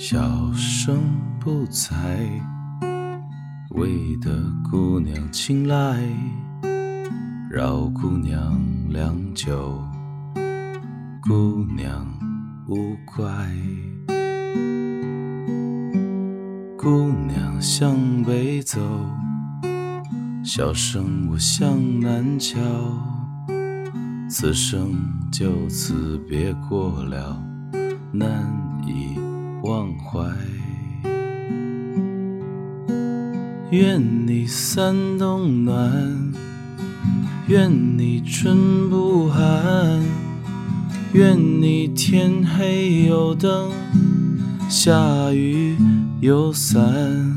小生不才，为得姑娘青睐，扰姑娘良久，姑娘勿怪。姑娘向北走，小生我向南瞧，此生就此别过了，难以。忘怀，愿你三冬暖，愿你春不寒，愿你天黑有灯，下雨有伞，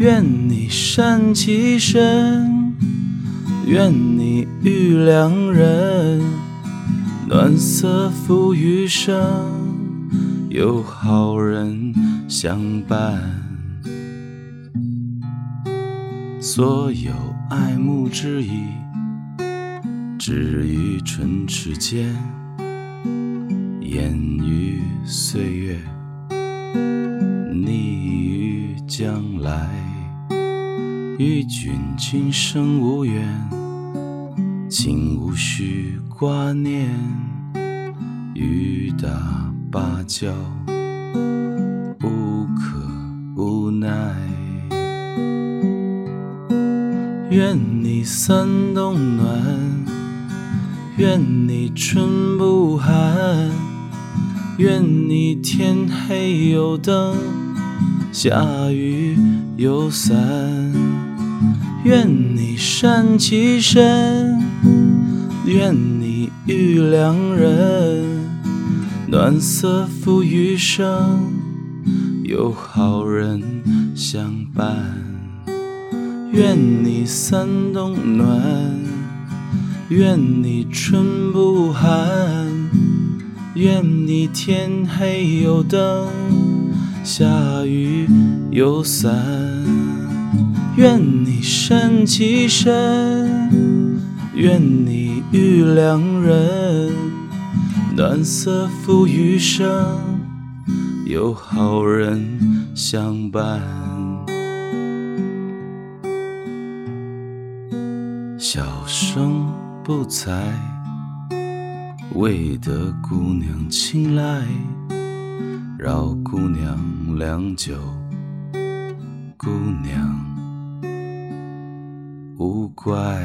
愿你善其身，愿你遇良人，暖色浮余生。有好人相伴，所有爱慕之意，止于唇齿间，掩于岁月，溺于将来。与君今生无缘，请无需挂念。雨打。芭蕉，无可无奈。愿你三冬暖，愿你春不寒，愿你天黑有灯，下雨有伞。愿你善其身，愿你遇良人。暖色付余生，有好人相伴。愿你三冬暖，愿你春不寒，愿你天黑有灯，下雨有伞。愿你善其身，愿你遇良人。暖色浮余生，有好人相伴。小生不才，为得姑娘青睐，扰姑娘良久，姑娘勿怪。